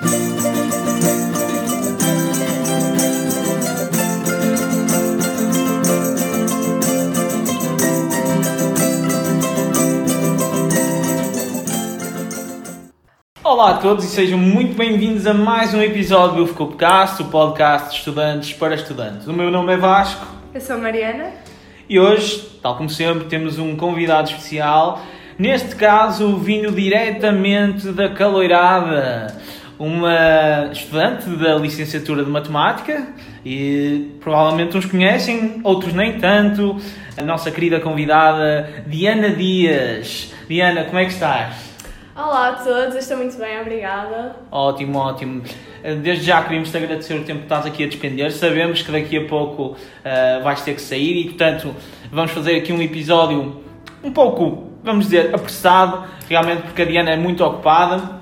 Olá a todos e sejam muito bem-vindos a mais um episódio do Ufcopcast, o podcast de estudantes para estudantes. O meu nome é Vasco Eu sou a Mariana. e hoje, tal como sempre, temos um convidado especial. Neste caso, vindo diretamente da Caloirada, uma estudante da licenciatura de Matemática e provavelmente uns conhecem, outros nem tanto. A nossa querida convidada Diana Dias. Diana, como é que estás? Olá a todos, estou muito bem, obrigada. Ótimo, ótimo. Desde já queríamos te agradecer o tempo que estás aqui a despender. Sabemos que daqui a pouco uh, vais ter que sair e, portanto, vamos fazer aqui um episódio um pouco, vamos dizer, apressado, realmente porque a Diana é muito ocupada.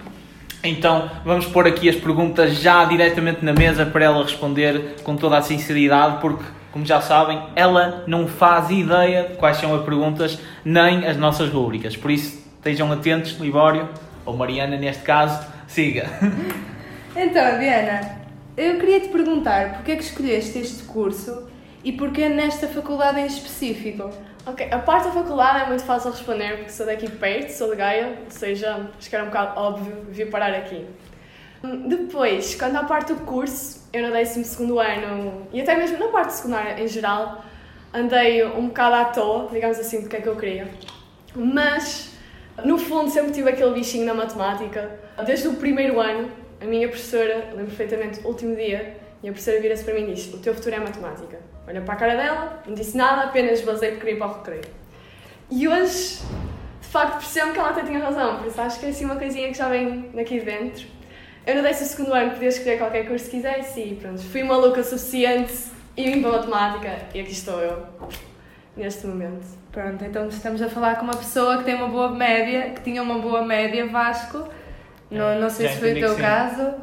Então, vamos pôr aqui as perguntas já diretamente na mesa para ela responder com toda a sinceridade, porque, como já sabem, ela não faz ideia de quais são as perguntas nem as nossas rubricas. Por isso, estejam atentos, Libório, ou Mariana neste caso, siga. Então, Diana, eu queria te perguntar porque é que escolheste este curso e porquê nesta faculdade em específico? Ok, a parte da faculdade é muito fácil responder porque sou daqui perto, sou de Gaia, ou seja, acho que era um bocado óbvio vir parar aqui. Depois, quanto à parte do curso, eu no 12 ano e até mesmo na parte secundária em geral, andei um bocado à toa, digamos assim, do que é que eu queria. Mas, no fundo, sempre tive aquele bichinho na matemática. Desde o primeiro ano, a minha professora, lembro perfeitamente, o último dia, minha professora vira-se para mim e diz: O teu futuro é matemática. Olha para a cara dela, não disse nada, apenas basei porque queria ir para o recreio. E hoje, de facto, percebo que ela até tinha razão, por isso acho que é assim uma coisinha que já vem daqui de dentro. Eu no décimo segundo ano podia escolher qualquer curso que quisesse e pronto, fui maluca o suficiente e vim para a matemática e aqui estou eu, neste momento. Pronto, então estamos a falar com uma pessoa que tem uma boa média, que tinha uma boa média, Vasco. Não, não sei Já se foi o teu caso.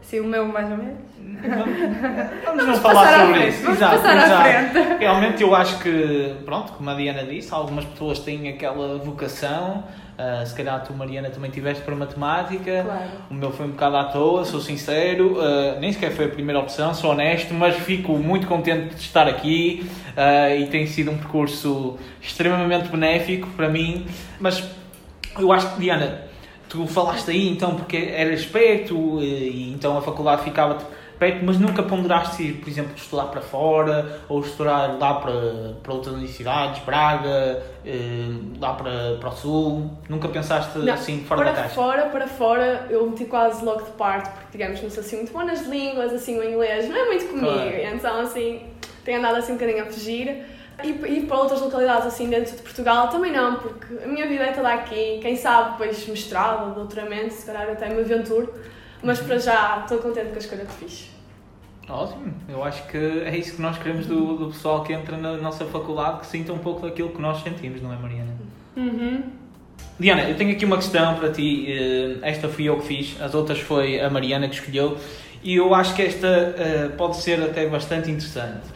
Sim, o meu mais ou menos. Vamos não Vamos falar passar à sobre frente, isso. Exato, exato. Realmente eu acho que, pronto, como a Diana disse, algumas pessoas têm aquela vocação. ah, se calhar tu, Mariana, também tiveste para matemática. Claro. O meu foi um bocado à toa, sou sincero. ah, nem sequer foi a primeira opção, sou honesto, mas fico muito contente de estar aqui ah, e tem sido um percurso extremamente benéfico para mim. Mas eu acho que, Diana, tu falaste aí então porque eras perto e então a faculdade ficava mas nunca ponderaste ir, por exemplo, estudar para fora ou estudar lá para, para outras universidades, Braga, eh, lá para, para o Sul? Nunca pensaste Não, assim fora para da caixa? fora, para fora, eu meti quase logo de parte, porque digamos, não sou assim muito boa nas línguas, assim o inglês não é muito comigo, Claro. então assim, tenho andado assim um bocadinho a fugir. E ir para outras localidades assim dentro de Portugal também não, porque a minha vida é toda aqui, quem sabe depois mestrado, doutoramento, se calhar até me aventuro, mas para já estou contente com a escolha que fiz. Ótimo, eu acho que é isso que nós queremos do, do pessoal que entra na nossa faculdade, que sinta um pouco daquilo que nós sentimos, não é, Mariana? Uhum. Diana, eu tenho aqui uma questão para ti. eh, Esta fui eu que fiz, as outras foi a Mariana que escolheu. E eu acho que esta eh, pode ser até bastante interessante.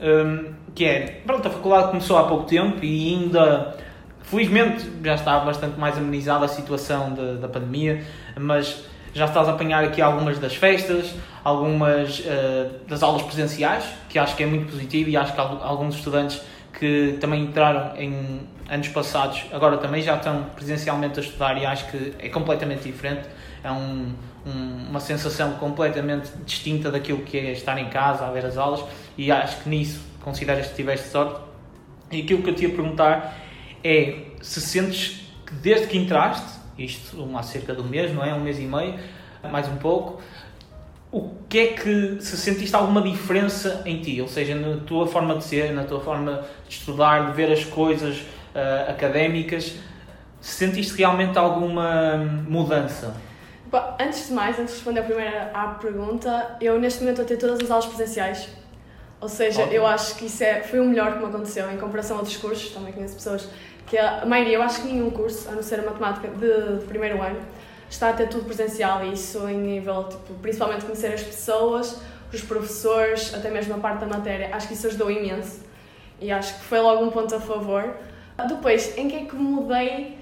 Hum, que é, pronto, a faculdade começou há pouco tempo e ainda, felizmente, já está bastante mais amenizada a situação da, da pandemia, mas já estás a apanhar aqui algumas das festas, algumas eh, das aulas presenciais, que acho que é muito positivo e acho que al- alguns estudantes que também entraram em anos passados, agora também já estão presencialmente a estudar e acho que é completamente diferente. É um- um- uma sensação completamente distinta daquilo que é estar em casa a ver as aulas e acho que nisso consideras que tiveste sorte. E aquilo que eu te ia perguntar é se sentes que desde que entraste, isto há cerca de um mês, não é? Um mês e meio, mais um pouco, o que é que se sentiste alguma diferença em ti? Ou seja, na tua forma de ser, na tua forma de estudar, de ver as coisas ah, académicas, se sentiste realmente alguma mudança? Bom, antes de mais, antes de responder a primeira à pergunta, eu neste momento estou a ter todas as aulas presenciais. Ou seja, Ótimo. eu acho que isso é, foi o melhor que me aconteceu em comparação a outros cursos. Também conheço pessoas que a maioria, eu acho que nenhum curso, a não ser a matemática de, de primeiro ano, está a ter tudo presencial e isso em nível, tipo, principalmente conhecer as pessoas, os professores, até mesmo a parte da matéria, acho que isso ajudou imenso e acho que foi logo um ponto a favor. Depois, em que é que mudei?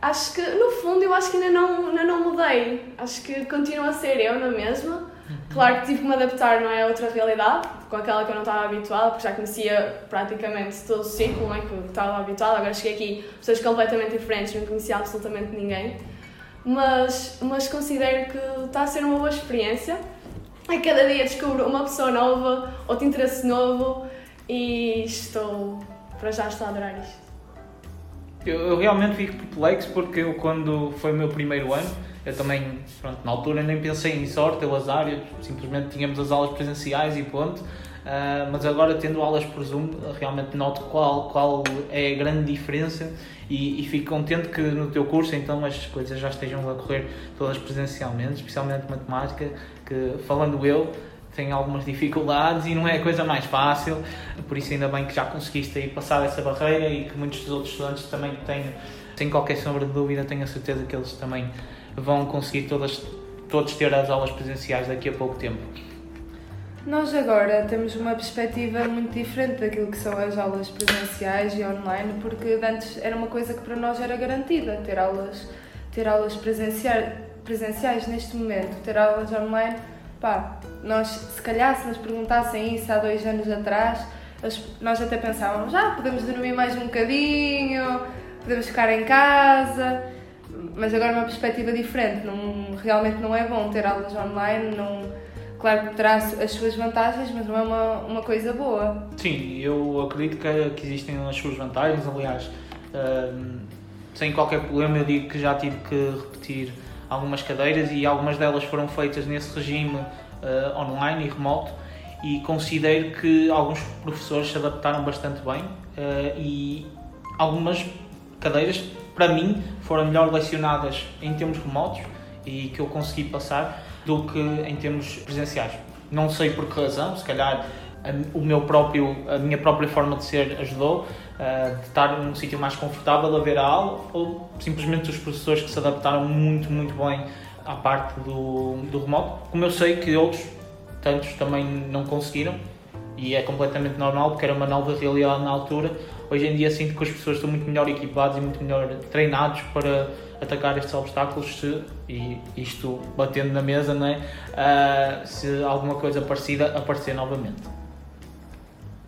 Acho que, no fundo, eu acho que ainda não, ainda não mudei. Acho que continuo a ser eu na mesma. Claro que tive que me adaptar, não é? A outra realidade, com aquela que eu não estava habituada, porque já conhecia praticamente todo o ciclo, não é? Que estava habituada. Agora cheguei aqui, pessoas completamente diferentes, não conhecia absolutamente ninguém. Mas, mas considero que está a ser uma boa experiência. A cada dia descubro uma pessoa nova, outro interesse novo e estou, para já, estou a adorar isto. Eu, eu, realmente fico perplexo porque eu, quando foi o meu primeiro ano, eu também, pronto, na altura nem pensei em sorte ou azar, eu, simplesmente tínhamos as aulas presenciais e ponto. Uh, mas agora, tendo aulas por Zoom, realmente noto qual, qual é a grande diferença e, e fico contente que no teu curso então as coisas já estejam a correr todas presencialmente, especialmente matemática, que falando eu, tem algumas dificuldades e não é a coisa mais fácil, por isso ainda bem que já conseguiste aí passar essa barreira e que muitos dos outros estudantes também têm, sem qualquer sombra de dúvida, tenho a certeza que eles também vão conseguir todas, todos ter as aulas presenciais daqui a pouco tempo. Nós agora temos uma perspectiva muito diferente daquilo que são as aulas presenciais e online, porque antes era uma coisa que para nós era garantida, ter aulas, ter aulas presenciais, presenciais neste momento, ter aulas online Pá, nós, se calhar, se nos perguntassem isso há dois anos atrás, nós até pensávamos, ah, podemos dormir mais um bocadinho, podemos ficar em casa, mas agora é uma perspectiva diferente. Não, realmente não é bom ter aulas online, não, claro que terá as suas vantagens, mas não é uma, uma coisa boa. Sim, eu acredito que, que existem as suas vantagens, aliás, hum, sem qualquer problema eu digo que já tive que repetir algumas cadeiras e algumas delas foram feitas nesse regime uh, online e remoto e considero que alguns professores se adaptaram bastante bem uh, e algumas cadeiras para mim foram melhor lecionadas em termos remotos e que eu consegui passar do que em termos presenciais. Não sei por que razão, se calhar a, o meu próprio, a minha própria forma de ser ajudou, uh, de estar num sítio mais confortável a ver a aula, ou simplesmente os professores que se adaptaram muito, muito bem à parte do, do remoto, como eu sei que outros, tantos, também não conseguiram, e é completamente normal porque era uma nova realidade na altura. Hoje em dia sinto que as pessoas estão muito melhor equipados e muito melhor treinados para atacar estes obstáculos se, e isto batendo na mesa, não é? Uh, se alguma coisa parecida aparecer novamente.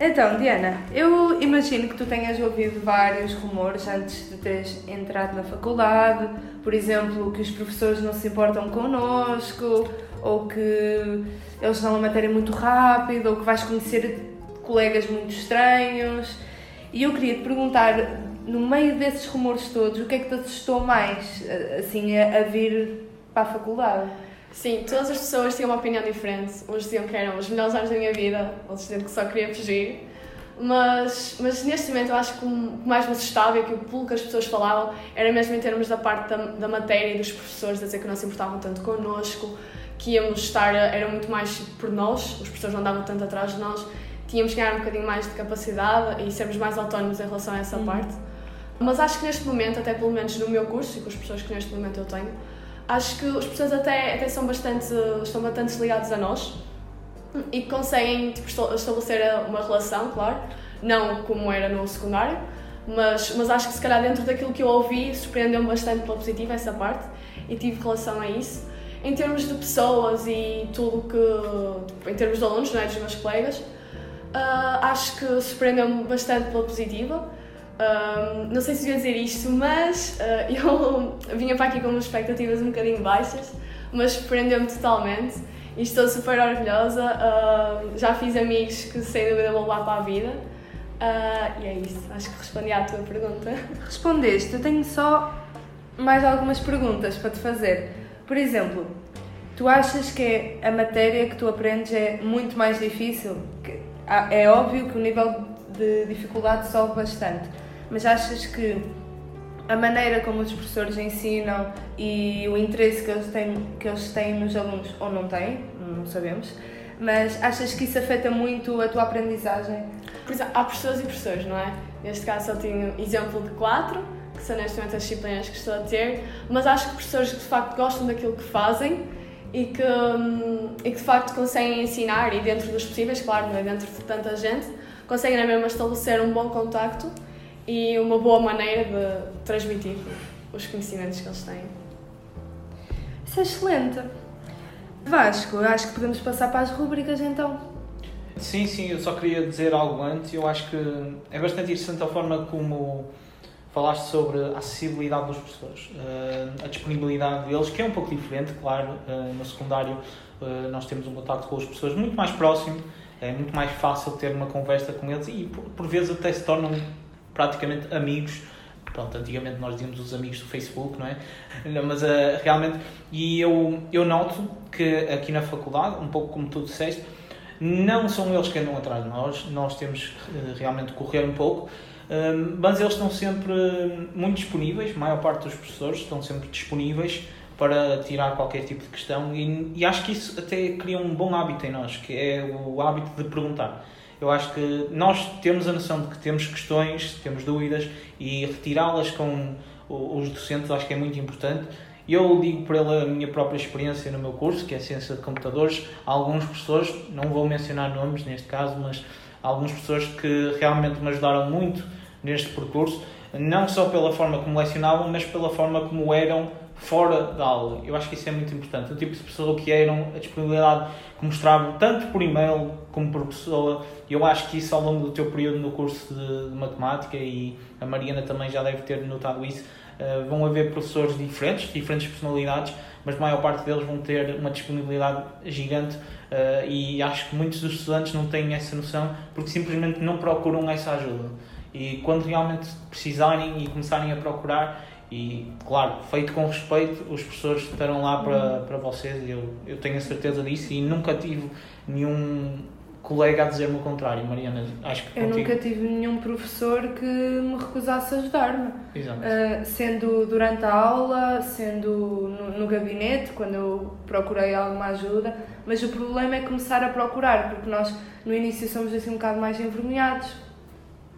Então, Diana, eu imagino que tu tenhas ouvido vários rumores antes de teres entrado na faculdade, por exemplo, que os professores não se importam connosco, ou que eles dão a matéria muito rápido, ou que vais conhecer colegas muito estranhos. E eu queria te perguntar, no meio desses rumores todos, o que é que te assustou mais, assim, a, a vir para a faculdade? Sim, todas as pessoas tinham uma opinião diferente. Uns diziam que eram os melhores anos da minha vida, outros diziam que só queria fugir. Mas, mas neste momento eu acho que o mais me assustava e que o que as pessoas falavam era mesmo em termos da parte da, da matéria e dos professores, a dizer que não se importavam tanto connosco, que íamos estar, era muito mais por nós, os professores não andavam tanto atrás de nós, tínhamos que ganhar um bocadinho mais de capacidade e sermos mais autónomos em relação a essa uhum. parte. Mas acho que neste momento, até pelo menos no meu curso e com as pessoas que neste momento eu tenho, acho que as pessoas até, até são bastante, estão bastante ligadas a nós e conseguem tipo, estabelecer uma relação, claro, não como era no secundário, mas, mas acho que se calhar dentro daquilo que eu ouvi surpreendeu-me bastante pela positiva essa parte e tive relação a isso. Em termos de pessoas e tudo que, tipo, em termos de alunos, não é, dos meus colegas, uh, acho que surpreendeu-me bastante pela positiva um, não sei se ia dizer isto, mas uh, eu vinha para aqui com umas expectativas um bocadinho baixas, mas surpreendeu-me totalmente e estou super orgulhosa. Uh, já fiz amigos que sem dúvida vou levar para a vida. Uh, e é isso, acho que respondi à tua pergunta. Respondeste, eu tenho só mais algumas perguntas para te fazer. Por exemplo, tu achas que a matéria que tu aprendes é muito mais difícil? É óbvio que o nível de dificuldade sobe bastante mas achas que a maneira como os professores ensinam e o interesse que eles têm, que eles têm nos alunos, ou não têm, não sabemos, mas achas que isso afeta muito a tua aprendizagem? Por exemplo, há professores e professores, não é? Neste caso só tenho exemplo de quatro, que são neste momento as disciplinas que estou a ter, mas acho que professores que de facto gostam daquilo que fazem e que, hum, e que de facto conseguem ensinar, e dentro dos possíveis, claro, não é dentro de tanta gente, conseguem mesmo estabelecer um bom contacto e uma boa maneira de transmitir. os conhecimentos que eles têm. Isso é excelente. Vasco, acho que podemos passar para as rubricas então. Sim, sim, eu só queria dizer algo antes. Eu acho que é bastante interessante a forma como falaste sobre a acessibilidade dos professores, uh, a disponibilidade deles, que é um pouco diferente, claro. Uh, no secundário uh, nós temos um contato com os professores muito mais próximo, é muito mais fácil ter uma conversa com eles e por vezes até se tornam praticamente amigos. Pronto, antigamente nós dizíamos os amigos do Facebook, não é? Mas realmente, e eu, eu noto que aqui na faculdade, um pouco como tu disseste, não são eles que andam atrás de nós, nós temos realmente de correr um pouco, mas eles estão sempre muito disponíveis, a maior parte dos professores estão sempre disponíveis para tirar qualquer tipo de questão e, e, acho que isso até cria um bom hábito em nós, que é o hábito de perguntar. Eu acho que nós temos a noção de que temos questões, temos dúvidas e retirá-las com os docentes acho que é muito importante. Eu digo pela minha própria experiência no meu curso, que é Ciência de Computadores, alguns professores, não vou mencionar nomes neste caso, mas alguns professores que realmente me ajudaram muito neste percurso, não só pela forma como lecionavam, mas pela forma como eram fora da aula. Eu acho que isso é muito importante. O tipo de pessoa que eram, a disponibilidade que mostravam, tanto por e-mail como por pessoa. Eu acho que isso ao longo do teu período no curso de, de matemática, e a Mariana também já deve ter notado isso, uh, vão haver professores diferentes, diferentes personalidades, mas a maior parte deles vão ter uma disponibilidade gigante uh, e acho que muitos dos estudantes não têm essa noção porque simplesmente não procuram essa ajuda. E quando realmente precisarem e começarem a procurar, e claro, feito com respeito, os professores estarão lá para, para vocês, eu, eu tenho a certeza disso e nunca tive nenhum colega a dizer-me o contrário, Mariana. Acho que eu contigo... nunca tive nenhum professor que me recusasse ajudar-me. Uh, sendo durante a aula, sendo no, no, gabinete, quando eu procurei alguma ajuda. Mas o problema é começar a procurar, porque nós no início somos assim um bocado mais envergonhados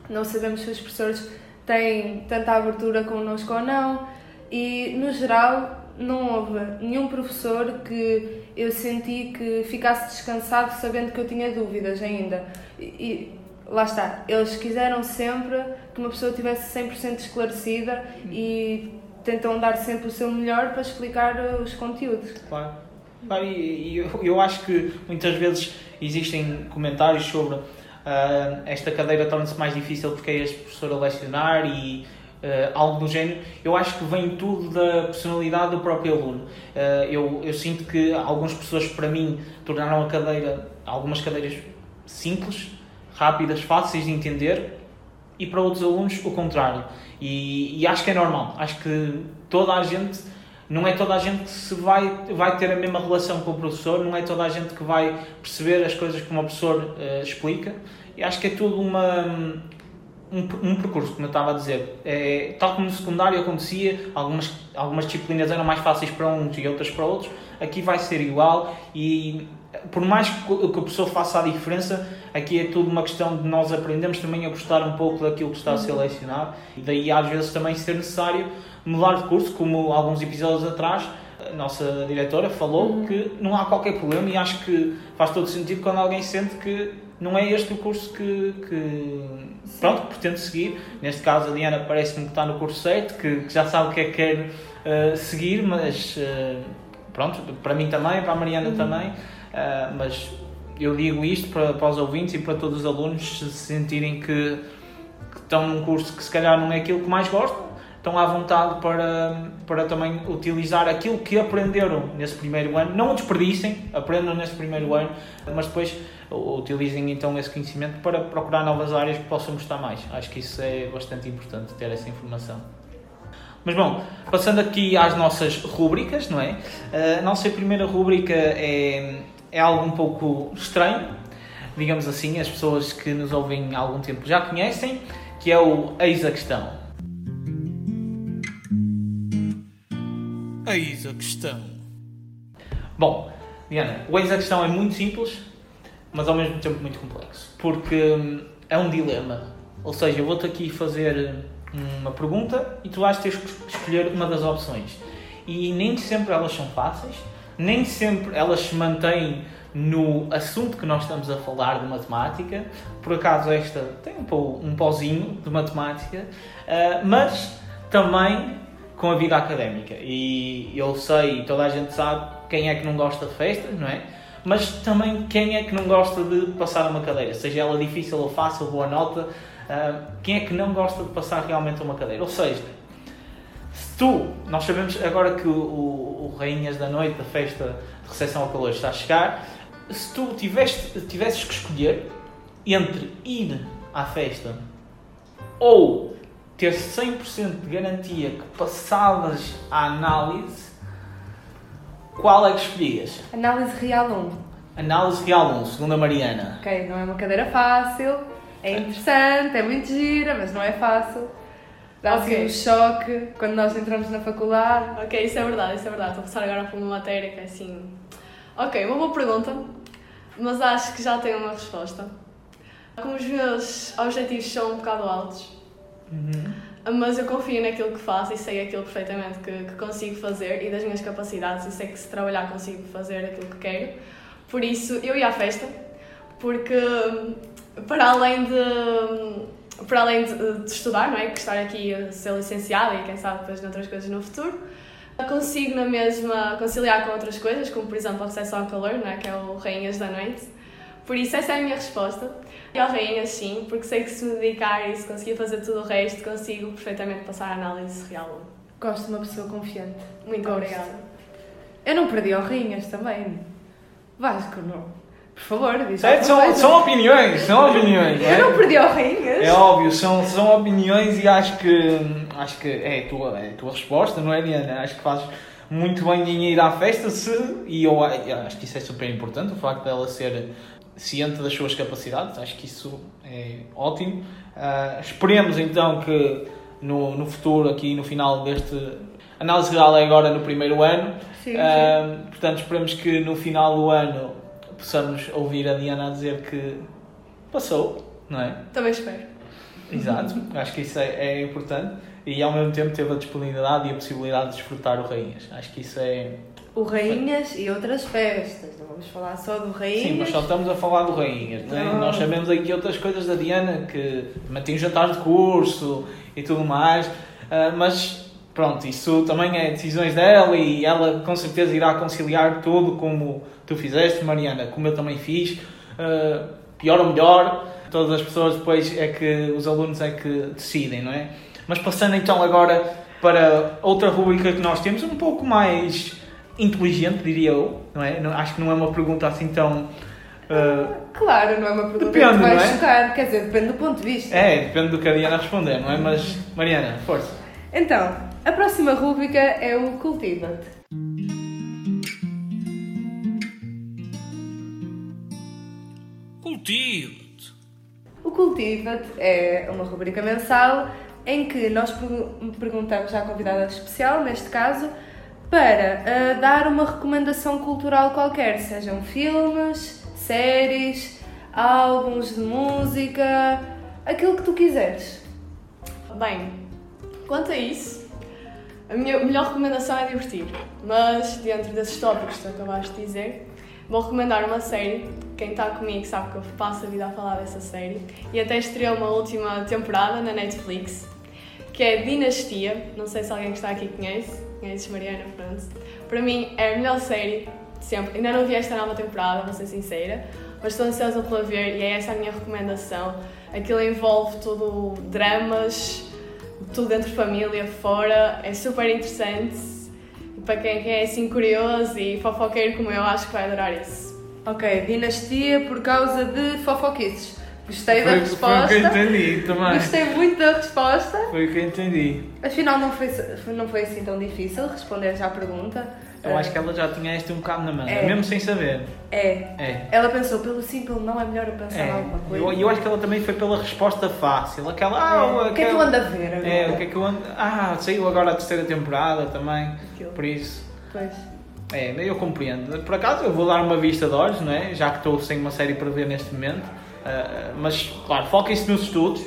não sabemos se os professores têm tanta abertura connosco ou não. E, no geral, não houve nenhum professor que eu senti que ficasse descansado sabendo que eu tinha dúvidas ainda. E, e lá está, eles quiseram sempre que uma pessoa tivesse 100% esclarecida e tentam dar sempre o seu melhor para explicar os conteúdos. Claro. claro e, e eu, eu acho que muitas vezes existem comentários sobre uh, esta cadeira torna-se mais difícil porque é este professor a lecionar e uh, algo do género. Eu acho que vem tudo da personalidade do próprio aluno. Uh, eu, eu sinto que algumas pessoas, para mim, tornaram a cadeira, algumas cadeiras simples, rápidas, fáceis de entender e para outros alunos o contrário. E, e, acho que é normal. Acho que toda a gente, não é toda a gente que se vai, vai ter a mesma relação com o professor, não é toda a gente que vai perceber as coisas como o professor uh, explica. E acho que é tudo uma, um, um percurso, como eu estava a dizer. É, tal como no secundário acontecia, algumas, algumas disciplinas eram mais fáceis para uns e outras para outros, aqui vai ser igual e por mais que o professor faça a diferença, aqui é tudo uma questão de nós aprendermos também a gostar um pouco daquilo que está a ser uhum. lecionado e daí às vezes também ser necessário mudar de curso, como alguns episódios atrás a nossa diretora falou uhum. que não há qualquer problema e acho que faz todo sentido quando alguém sente que não é este o curso que, que pronto, pretende seguir. Neste caso, a Diana parece-me que está no curso certo, que, que já sabe o que é que quer uh, seguir, mas uh, pronto, para mim também, para a Mariana uhum. também, uh, mas eu digo isto para, para os ouvintes e para todos os alunos se sentirem que, que estão num curso que se calhar não é aquilo que mais gostam, estão à vontade para, para também utilizar aquilo que aprenderam nesse primeiro ano. Não o desperdicem, aprendam nesse primeiro ano, mas depois utilizem então esse conhecimento para procurar novas áreas que possam gostar mais. Acho que isso é bastante importante, ter essa informação. Mas bom, passando aqui às nossas rúbricas, não é? A nossa primeira rúbrica é, é algo um pouco estranho, digamos assim, as pessoas que nos ouvem há algum tempo já conhecem, que é o Eis a Questão. Eis a questão. Bom, Diana, o eis a questão é muito simples, mas ao mesmo tempo muito complexo. Porque hum, é um dilema. Ou seja, eu vou-te aqui fazer hum, uma pergunta e tu vais ter que escolher uma das opções. E nem sempre elas são fáceis, nem sempre elas se mantêm no assunto que nós estamos a falar de matemática. Por acaso, esta tem um, pó, um de matemática, uh, mas também com a vida académica. E eu sei, toda a gente sabe, quem é que não gosta de festas, não é? Mas também quem é que não gosta de passar uma cadeira, seja ela difícil ou fácil, boa nota, uh, quem é que não gosta de passar realmente uma cadeira? Ou seja, se tu, nós sabemos agora que o, o, o Rainhas da Noite, da festa de recepção ao calor, está a chegar, se tu tiveste, tivesses que escolher entre ir à festa ou ter 100% de garantia que passavas a análise, qual é que escolhias? Análise real 1. Análise real 1, segundo a Mariana. Ok, não é uma cadeira fácil, é interessante, é muito gira, mas não é fácil. Dá assim Ok. um choque quando nós entramos na faculdade. Ok, isso é verdade, isso é verdade. Estou a passar agora por uma matéria que é assim. Ok, uma boa pergunta, mas acho que já tenho uma resposta. Como os meus objetivos são um bocado altos, mas eu confio naquilo que faço e sei aquilo perfeitamente que, que consigo fazer e das minhas capacidades e sei que se trabalhar consigo fazer aquilo que quero. Por isso, eu ia à festa, porque hum, para além de para além de, de estudar, não é? Que estar aqui a ser licenciada e quem sabe depois noutras coisas no futuro, consigo na mesma conciliar com outras coisas, como por exemplo a recepção ao calor, não é? Que é o Rainhas da Noite. Por isso, essa é a minha resposta. E ao Rainhas, sim, porque sei que se me dedicar e se conseguir fazer tudo o resto, consigo perfeitamente passar a análise real. Gosto de uma pessoa confiante. Muito Gosto. obrigada. Eu não perdi ao Rinhas também. Vasco, não. Por favor, diz alguma São, são opiniões, são opiniões. é? Eu não perdi ao Rinhas. É óbvio, são, são opiniões e acho que, acho que é, a tua, é a tua resposta, não é, Diana? Acho que fazes muito bem em ir à festa se, e eu, eu acho que isso é super importante, o facto dela ser ciente das suas capacidades, acho que isso é ótimo. Ah, esperemos então que no, no futuro, aqui no final deste. Análise real é agora no primeiro ano, Sim, sim. ah, portanto esperemos que no final do ano possamos ouvir a Diana a dizer que passou, não é? Também espero. Exato, acho que isso é, é importante e ao mesmo tempo teve a disponibilidade e a possibilidade de desfrutar o Rainhas. Acho que isso é. O Rainhas e outras festas. Não vamos falar só do Rainhas. Sim, mas só estamos a falar do Rainhas, não é? Não. Nós sabemos aqui outras coisas da Diana que também tem jantar de curso e tudo mais, ah, mas pronto, isso também é decisões dela e ela com certeza irá conciliar tudo como tu fizeste, Mariana, como eu também fiz, ah, pior ou melhor, todas as pessoas depois é que os alunos é que decidem, não é? Mas passando então agora para outra rubrica que nós temos, um pouco mais inteligente, diria eu, não é? Não- Acho que não é uma pergunta assim tão. ah, Claro, não é uma pergunta Depende, que vai é? chocar. Quer dizer, depende do ponto de vista. é, depende do que a Diana responder, não é? Mas, Mariana, força. Então, a próxima rúbrica é o Cultiva-te. Cultiva-te. O Cultiva-te é uma rubrica mensal em que nós pergu- perguntamos à convidada especial, neste caso, para ah, dar uma recomendação cultural qualquer, sejam filmes, séries, álbuns de música, aquilo que tu quiseres. Bem, quanto a isso, a minha melhor recomendação é divertir. Mas, dentro desses tópicos que tu acabaste de dizer, vou recomendar uma série. Quem está comigo sabe que eu passo a vida a falar dessa série. E até estreou uma última temporada na Netflix, que é Dinastia. Não sei se alguém que está aqui conhece. Conheces Mariana, pronto. Para mim é a melhor série de sempre. Ainda não vi esta nova temporada, vou ser sincera. Mas estou ansiosa pela ver e é essa a minha recomendação. Aquilo envolve tudo dramas, tudo dentro de família, fora. É super interessante. Para quem é assim curioso e fofoqueiro como eu, acho que vai adorar isso. Ok, dinastia por causa de fofoquices. Gostei da Foi, foi o que resposta. entendi também. Gostei muito da resposta. Foi o que eu entendi. Afinal, não foi, não foi assim tão difícil responder já à pergunta. Eu acho que ela já tinha este um bocado na mão, É. mesmo sem saber. É. É. Ela pensou, pelo simples não é melhor eu pensar É. alguma coisa. Eu, eu acho que ela também foi pela resposta fácil. Aquela. Ah, É. O que é que eu ando a ver agora? É, o que é que eu ando. Ah, saiu agora a terceira temporada também. Aquilo. Por isso. Pois. É, eu compreendo. Por acaso eu vou dar uma vista de olhos, não é? Já que estou sem uma série para ver neste momento. Ah, mas, claro, foquem-se nos estudos.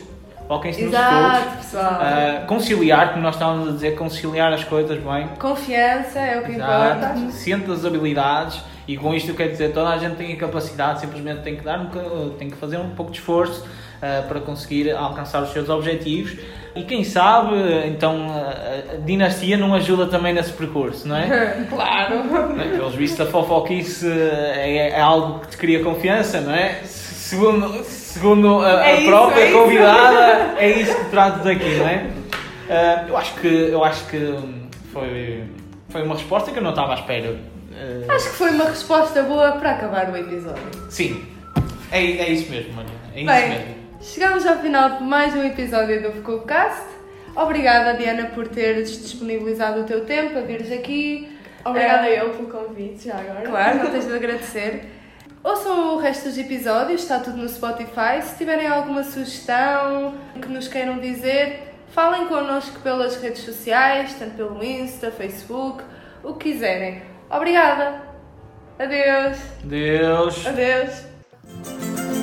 Foquem-se nos estudos. Pessoal. Ah, conciliar, como nós estávamos a dizer, conciliar as coisas bem. Confiança é o que importa. Exato. Ciente das habilidades e com isto eu quero dizer, toda a gente tem a capacidade, simplesmente tem que dar um, tem que fazer um pouco de esforço uh, para conseguir alcançar os seus objetivos. E quem sabe, então, a dinastia não ajuda também nesse percurso, não é? claro! Pelos vistos, a fofoquice é, é algo que te cria confiança, não é? Segundo, segundo a, a é própria é convidada, é isso que trato daqui, não é? Uh, eu acho que, eu acho que foi, foi uma resposta que eu não estava à espera. Uh... Acho que foi uma resposta boa para acabar o episódio. Sim, é, é isso mesmo, Maria. É isso Bem, mesmo. Chegamos ao final de mais um episódio do Vocubcast. Obrigada, Diana, por teres disponibilizado o teu tempo a vires aqui. Obrigada eu pelo convite, já agora. Claro, não tens de agradecer. Ouçam o resto dos episódios, está tudo no Spotify. Se tiverem alguma sugestão que nos queiram dizer, falem connosco pelas redes sociais, tanto pelo Insta, Facebook, o que quiserem. Obrigada! Adeus! Deus! Adeus!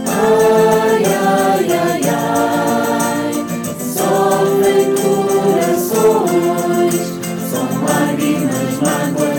Ai, ai, ai, ai, sofrem corações, são lágrimas mágoas.